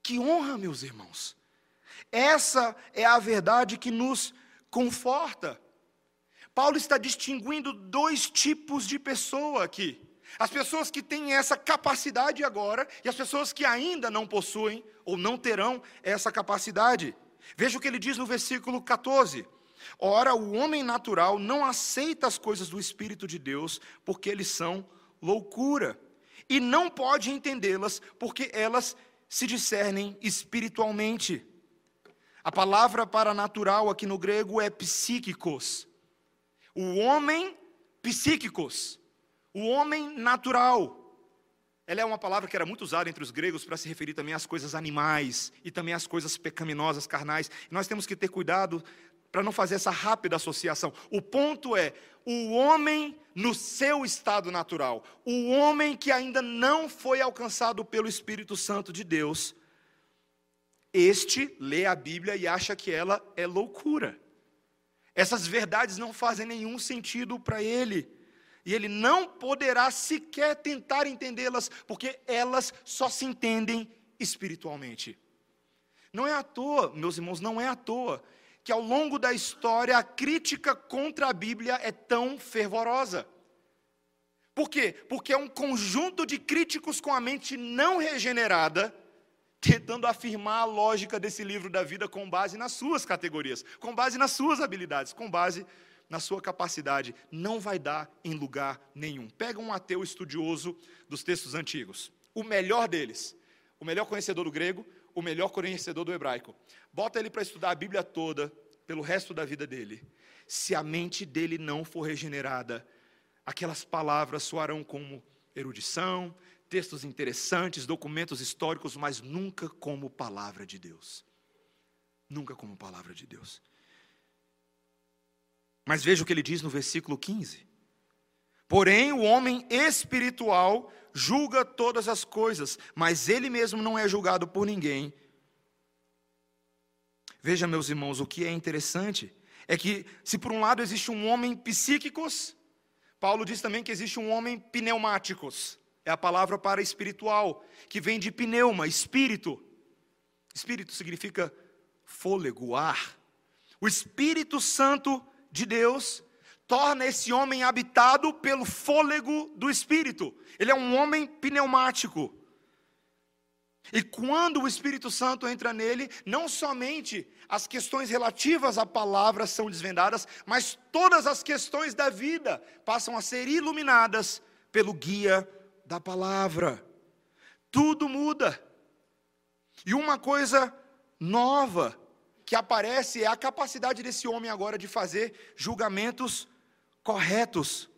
[SPEAKER 1] Que honra, meus irmãos. Essa é a verdade que nos conforta. Paulo está distinguindo dois tipos de pessoa aqui. As pessoas que têm essa capacidade agora e as pessoas que ainda não possuem ou não terão essa capacidade. Veja o que ele diz no versículo 14. Ora, o homem natural não aceita as coisas do Espírito de Deus, porque eles são loucura, e não pode entendê-las, porque elas se discernem espiritualmente. A palavra para natural aqui no grego é psíquicos. O homem psíquicos, o homem natural. Ela é uma palavra que era muito usada entre os gregos para se referir também às coisas animais e também às coisas pecaminosas, carnais. Nós temos que ter cuidado para não fazer essa rápida associação. O ponto é o homem no seu estado natural, o homem que ainda não foi alcançado pelo Espírito Santo de Deus, este lê a Bíblia e acha que ela é loucura. Essas verdades não fazem nenhum sentido para ele e ele não poderá sequer tentar entendê-las, porque elas só se entendem espiritualmente. Não é à toa, meus irmãos, não é à toa que ao longo da história a crítica contra a Bíblia é tão fervorosa. Por quê? Porque é um conjunto de críticos com a mente não regenerada, tentando afirmar a lógica desse livro da vida com base nas suas categorias, com base nas suas habilidades, com base na sua capacidade, não vai dar em lugar nenhum. Pega um ateu estudioso dos textos antigos, o melhor deles, o melhor conhecedor do grego, o melhor conhecedor do hebraico. Bota ele para estudar a Bíblia toda pelo resto da vida dele. Se a mente dele não for regenerada, aquelas palavras soarão como erudição, textos interessantes, documentos históricos, mas nunca como palavra de Deus. Nunca como palavra de Deus. Mas veja o que ele diz no versículo 15: Porém, o homem espiritual julga todas as coisas, mas ele mesmo não é julgado por ninguém. Veja, meus irmãos, o que é interessante é que, se por um lado existe um homem psíquicos, Paulo diz também que existe um homem pneumáticos, é a palavra para espiritual, que vem de pneuma, espírito. Espírito significa fôlego, ar. O Espírito Santo de Deus torna esse homem habitado pelo fôlego do Espírito. Ele é um homem pneumático. E quando o Espírito Santo entra nele, não somente as questões relativas à palavra são desvendadas, mas todas as questões da vida passam a ser iluminadas pelo guia da palavra. Tudo muda. E uma coisa nova que aparece é a capacidade desse homem agora de fazer julgamentos corretos.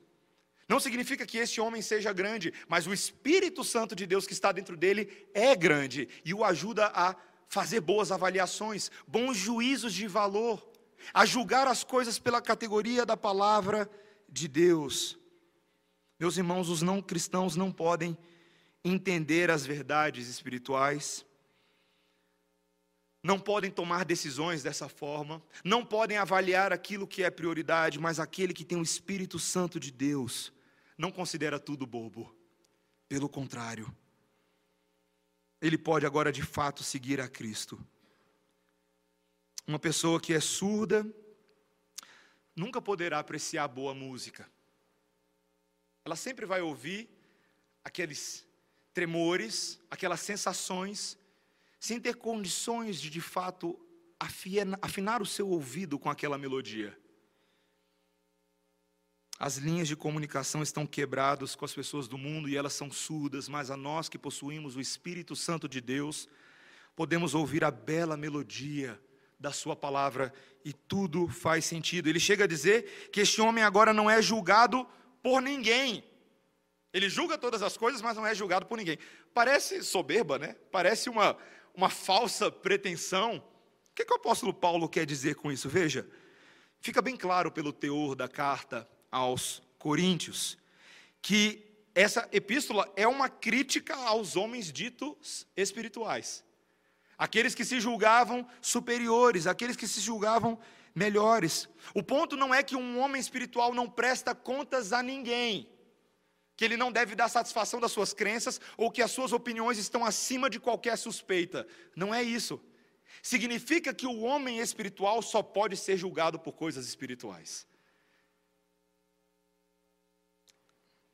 [SPEAKER 1] Não significa que esse homem seja grande, mas o Espírito Santo de Deus que está dentro dele é grande e o ajuda a fazer boas avaliações, bons juízos de valor, a julgar as coisas pela categoria da palavra de Deus. Meus irmãos, os não cristãos não podem entender as verdades espirituais, não podem tomar decisões dessa forma, não podem avaliar aquilo que é prioridade, mas aquele que tem o Espírito Santo de Deus não considera tudo bobo. Pelo contrário, ele pode agora de fato seguir a Cristo. Uma pessoa que é surda nunca poderá apreciar boa música. Ela sempre vai ouvir aqueles tremores, aquelas sensações, sem ter condições de de fato afinar o seu ouvido com aquela melodia. As linhas de comunicação estão quebradas com as pessoas do mundo e elas são surdas, mas a nós que possuímos o Espírito Santo de Deus, podemos ouvir a bela melodia da Sua palavra e tudo faz sentido. Ele chega a dizer que este homem agora não é julgado por ninguém. Ele julga todas as coisas, mas não é julgado por ninguém. Parece soberba, né? Parece uma, uma falsa pretensão. O que, que o apóstolo Paulo quer dizer com isso? Veja, fica bem claro pelo teor da carta aos Coríntios, que essa epístola é uma crítica aos homens ditos espirituais. Aqueles que se julgavam superiores, aqueles que se julgavam melhores. O ponto não é que um homem espiritual não presta contas a ninguém, que ele não deve dar satisfação das suas crenças ou que as suas opiniões estão acima de qualquer suspeita. Não é isso. Significa que o homem espiritual só pode ser julgado por coisas espirituais.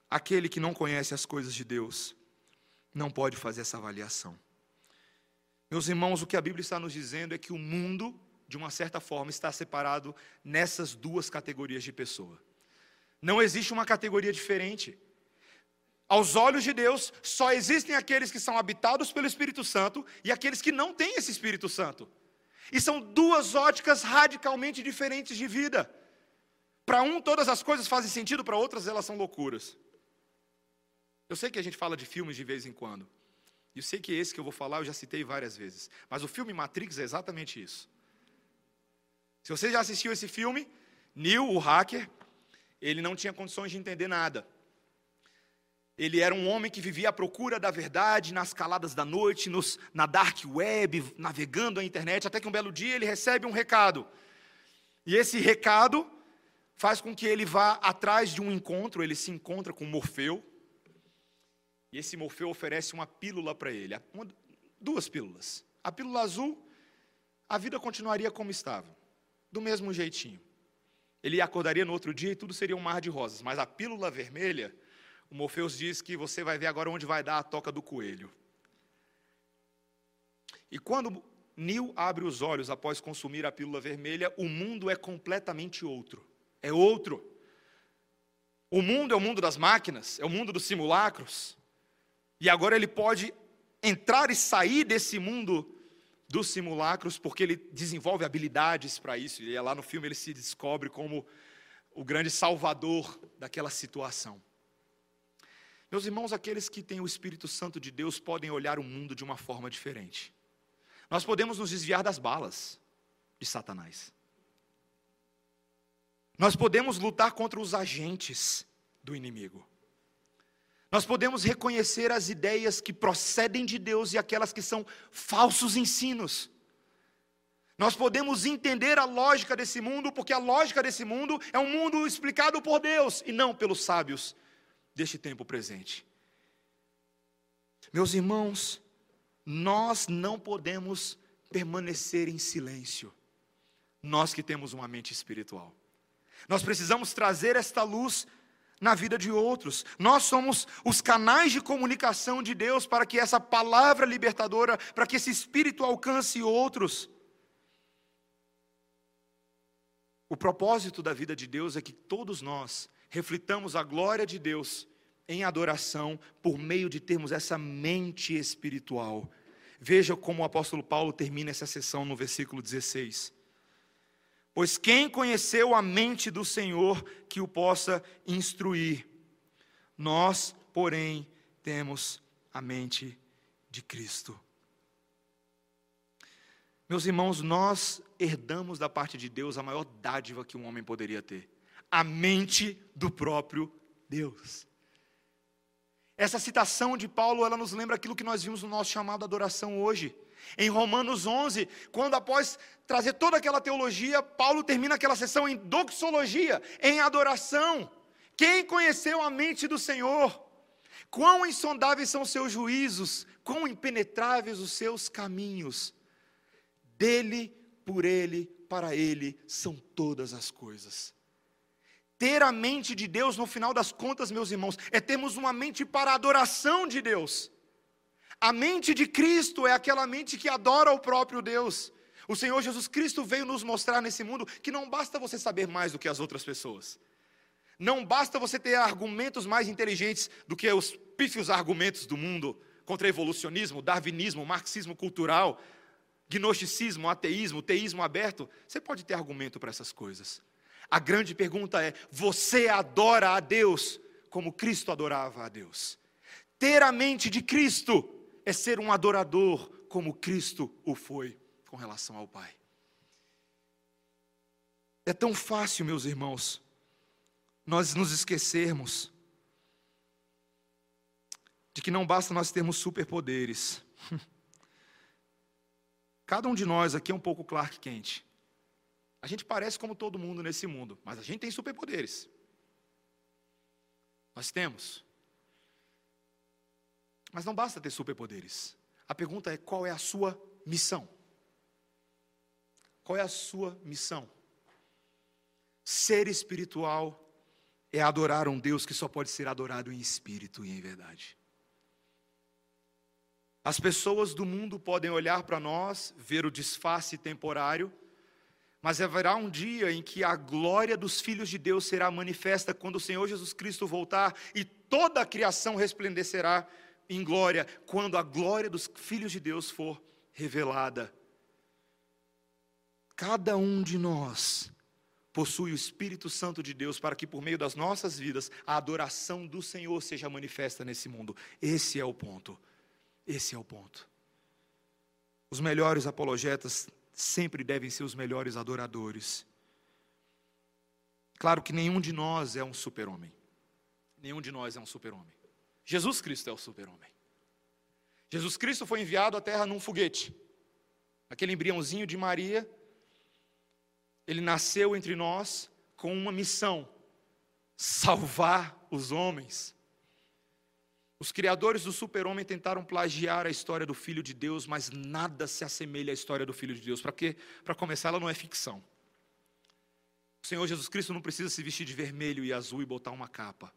[SPEAKER 1] Aquele que não conhece as coisas de Deus não pode fazer essa avaliação. Meus irmãos, o que a Bíblia está nos dizendo é que o mundo, de uma certa forma, está separado nessas duas categorias de pessoa. Não existe uma categoria diferente. Aos olhos de Deus, só existem aqueles que são habitados pelo Espírito Santo e aqueles que não têm esse Espírito Santo. E são duas óticas radicalmente diferentes de vida. Para um, todas as coisas fazem sentido, para outras, elas são loucuras. Eu sei que a gente fala de filmes de vez em quando. E eu sei que esse que eu vou falar eu já citei várias vezes. Mas o filme Matrix é exatamente isso. Se você já assistiu esse filme, Neo, o hacker, ele não tinha condições de entender nada. Ele era um homem que vivia à procura da verdade nas caladas da noite, nos, na dark web, navegando a internet, até que um belo dia ele recebe um recado. E esse recado faz com que ele vá atrás de um encontro, ele se encontra com Morfeu, e esse Morfeu oferece uma pílula para ele, uma, duas pílulas. A pílula azul, a vida continuaria como estava, do mesmo jeitinho. Ele acordaria no outro dia e tudo seria um mar de rosas. Mas a pílula vermelha, o Morfeus diz que você vai ver agora onde vai dar a toca do coelho. E quando Neil abre os olhos após consumir a pílula vermelha, o mundo é completamente outro. É outro. O mundo é o mundo das máquinas, é o mundo dos simulacros. E agora ele pode entrar e sair desse mundo dos simulacros, porque ele desenvolve habilidades para isso. E é lá no filme ele se descobre como o grande salvador daquela situação. Meus irmãos, aqueles que têm o Espírito Santo de Deus podem olhar o mundo de uma forma diferente. Nós podemos nos desviar das balas de Satanás. Nós podemos lutar contra os agentes do inimigo. Nós podemos reconhecer as ideias que procedem de Deus e aquelas que são falsos ensinos. Nós podemos entender a lógica desse mundo, porque a lógica desse mundo é um mundo explicado por Deus e não pelos sábios deste tempo presente. Meus irmãos, nós não podemos permanecer em silêncio, nós que temos uma mente espiritual. Nós precisamos trazer esta luz na vida de outros. Nós somos os canais de comunicação de Deus para que essa palavra libertadora, para que esse espírito alcance outros. O propósito da vida de Deus é que todos nós reflitamos a glória de Deus em adoração por meio de termos essa mente espiritual. Veja como o apóstolo Paulo termina essa sessão no versículo 16. Pois quem conheceu a mente do Senhor que o possa instruir? Nós, porém, temos a mente de Cristo. Meus irmãos, nós herdamos da parte de Deus a maior dádiva que um homem poderia ter: a mente do próprio Deus. Essa citação de Paulo, ela nos lembra aquilo que nós vimos no nosso chamado adoração hoje. Em Romanos 11, quando após trazer toda aquela teologia, Paulo termina aquela sessão em doxologia, em adoração. Quem conheceu a mente do Senhor? Quão insondáveis são os seus juízos, quão impenetráveis os seus caminhos. Dele, por ele, para ele são todas as coisas. Ter a mente de Deus, no final das contas, meus irmãos, é termos uma mente para a adoração de Deus. A mente de Cristo é aquela mente que adora o próprio Deus. O Senhor Jesus Cristo veio nos mostrar nesse mundo que não basta você saber mais do que as outras pessoas. Não basta você ter argumentos mais inteligentes do que os pífios argumentos do mundo contra evolucionismo, darwinismo, marxismo cultural, gnosticismo, ateísmo, teísmo aberto. Você pode ter argumento para essas coisas. A grande pergunta é: você adora a Deus como Cristo adorava a Deus? Ter a mente de Cristo é ser um adorador como Cristo o foi com relação ao Pai. É tão fácil, meus irmãos, nós nos esquecermos de que não basta nós termos superpoderes. *laughs* Cada um de nós aqui é um pouco Clark Kent. A gente parece como todo mundo nesse mundo, mas a gente tem superpoderes. Nós temos. Mas não basta ter superpoderes. A pergunta é: qual é a sua missão? Qual é a sua missão? Ser espiritual é adorar um Deus que só pode ser adorado em espírito e em verdade. As pessoas do mundo podem olhar para nós, ver o disfarce temporário, mas haverá um dia em que a glória dos filhos de Deus será manifesta quando o Senhor Jesus Cristo voltar e toda a criação resplandecerá em glória quando a glória dos filhos de Deus for revelada. Cada um de nós possui o Espírito Santo de Deus para que por meio das nossas vidas a adoração do Senhor seja manifesta nesse mundo. Esse é o ponto. Esse é o ponto. Os melhores apologetas sempre devem ser os melhores adoradores. Claro que nenhum de nós é um super-homem. Nenhum de nós é um super-homem. Jesus Cristo é o super-homem. Jesus Cristo foi enviado à terra num foguete. Aquele embriãozinho de Maria, ele nasceu entre nós com uma missão: salvar os homens. Os criadores do super-homem tentaram plagiar a história do Filho de Deus, mas nada se assemelha à história do Filho de Deus. Para quê? Para começar, ela não é ficção. O Senhor Jesus Cristo não precisa se vestir de vermelho e azul e botar uma capa.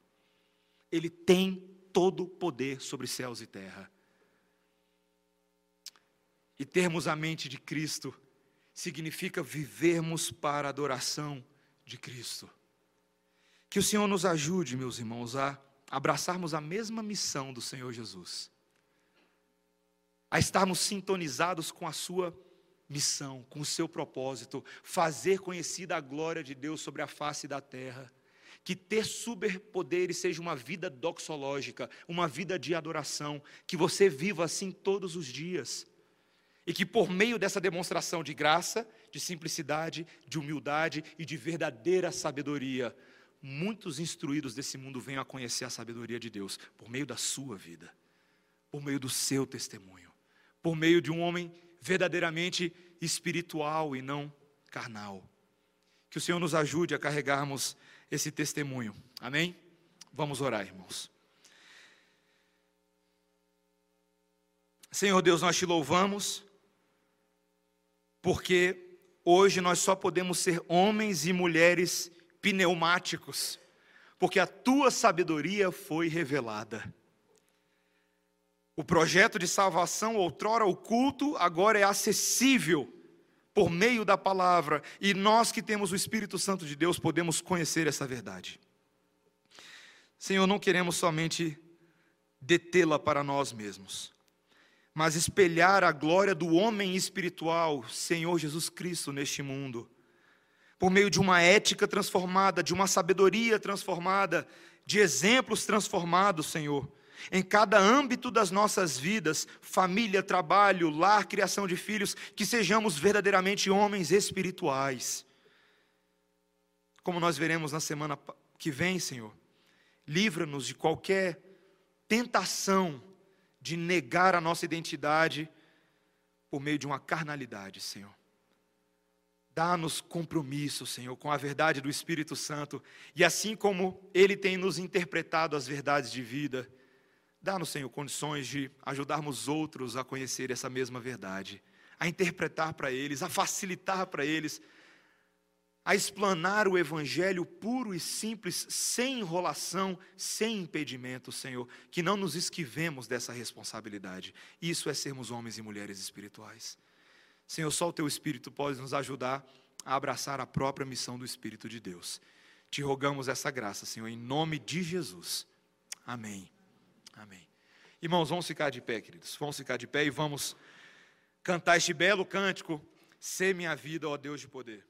[SPEAKER 1] Ele tem todo poder sobre céus e terra. E termos a mente de Cristo significa vivermos para a adoração de Cristo. Que o Senhor nos ajude, meus irmãos, a abraçarmos a mesma missão do Senhor Jesus, a estarmos sintonizados com a Sua missão, com o seu propósito, fazer conhecida a glória de Deus sobre a face da terra que ter superpoderes seja uma vida doxológica, uma vida de adoração, que você viva assim todos os dias. E que por meio dessa demonstração de graça, de simplicidade, de humildade e de verdadeira sabedoria, muitos instruídos desse mundo venham a conhecer a sabedoria de Deus por meio da sua vida, por meio do seu testemunho, por meio de um homem verdadeiramente espiritual e não carnal. Que o Senhor nos ajude a carregarmos esse testemunho. Amém? Vamos orar, irmãos. Senhor Deus, nós te louvamos, porque hoje nós só podemos ser homens e mulheres pneumáticos, porque a tua sabedoria foi revelada. O projeto de salvação, outrora oculto, agora é acessível por meio da palavra, e nós que temos o Espírito Santo de Deus podemos conhecer essa verdade. Senhor, não queremos somente detê-la para nós mesmos, mas espelhar a glória do homem espiritual, Senhor Jesus Cristo, neste mundo, por meio de uma ética transformada, de uma sabedoria transformada, de exemplos transformados, Senhor, em cada âmbito das nossas vidas família, trabalho, lar, criação de filhos que sejamos verdadeiramente homens espirituais. Como nós veremos na semana que vem, Senhor, livra-nos de qualquer tentação de negar a nossa identidade por meio de uma carnalidade, Senhor. Dá-nos compromisso, Senhor, com a verdade do Espírito Santo, e assim como Ele tem nos interpretado as verdades de vida, dá-nos, Senhor, condições de ajudarmos outros a conhecer essa mesma verdade, a interpretar para eles, a facilitar para eles a explanar o Evangelho puro e simples, sem enrolação, sem impedimento, Senhor, que não nos esquivemos dessa responsabilidade. Isso é sermos homens e mulheres espirituais. Senhor, só o Teu Espírito pode nos ajudar a abraçar a própria missão do Espírito de Deus. Te rogamos essa graça, Senhor, em nome de Jesus. Amém. Amém. Irmãos, vamos ficar de pé, queridos. Vamos ficar de pé e vamos cantar este belo cântico. Ser minha vida, ó Deus de poder.